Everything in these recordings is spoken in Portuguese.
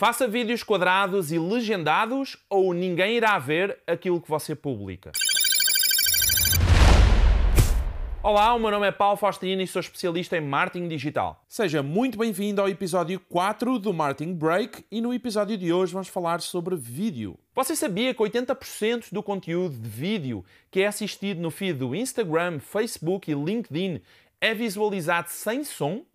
Faça vídeos quadrados e legendados ou ninguém irá ver aquilo que você publica. Olá, o meu nome é Paulo Faustino e sou especialista em marketing digital. Seja muito bem-vindo ao episódio 4 do Marketing Break e no episódio de hoje vamos falar sobre vídeo. Você sabia que 80% do conteúdo de vídeo que é assistido no feed do Instagram, Facebook e LinkedIn é visualizado sem som?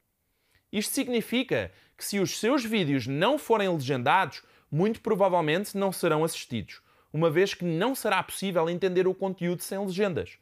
Isto significa que se os seus vídeos não forem legendados, muito provavelmente não serão assistidos, uma vez que não será possível entender o conteúdo sem legendas.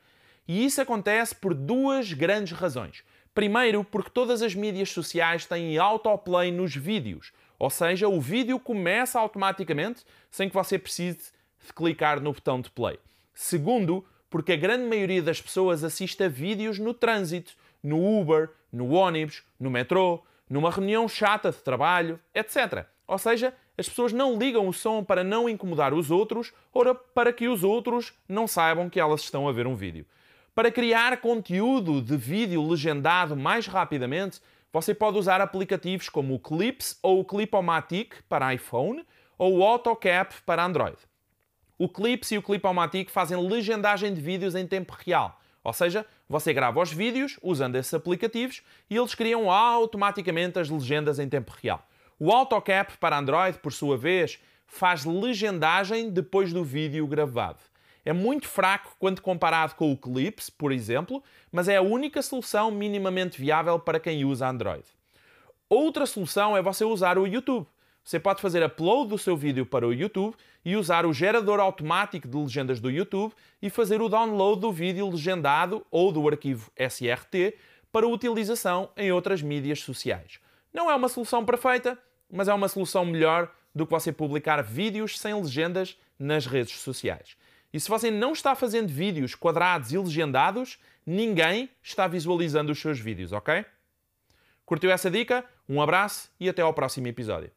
E isso acontece por duas grandes razões. Primeiro, porque todas as mídias sociais têm autoplay nos vídeos, ou seja, o vídeo começa automaticamente sem que você precise de clicar no botão de play. Segundo, porque a grande maioria das pessoas assiste a vídeos no trânsito, no Uber, no ônibus, no metrô, numa reunião chata de trabalho, etc. Ou seja, as pessoas não ligam o som para não incomodar os outros ou para que os outros não saibam que elas estão a ver um vídeo. Para criar conteúdo de vídeo legendado mais rapidamente, você pode usar aplicativos como o Clips ou o Clipomatic para iPhone ou o AutoCap para Android. O Clips e o Clipomatic fazem legendagem de vídeos em tempo real. Ou seja, você grava os vídeos usando esses aplicativos e eles criam automaticamente as legendas em tempo real. O AutoCap para Android, por sua vez, faz legendagem depois do vídeo gravado. É muito fraco quando comparado com o Clips, por exemplo, mas é a única solução minimamente viável para quem usa Android. Outra solução é você usar o YouTube. Você pode fazer upload do seu vídeo para o YouTube e usar o gerador automático de legendas do YouTube e fazer o download do vídeo legendado ou do arquivo SRT para utilização em outras mídias sociais. Não é uma solução perfeita, mas é uma solução melhor do que você publicar vídeos sem legendas nas redes sociais. E se você não está fazendo vídeos quadrados e legendados, ninguém está visualizando os seus vídeos, ok? Curtiu essa dica? Um abraço e até ao próximo episódio.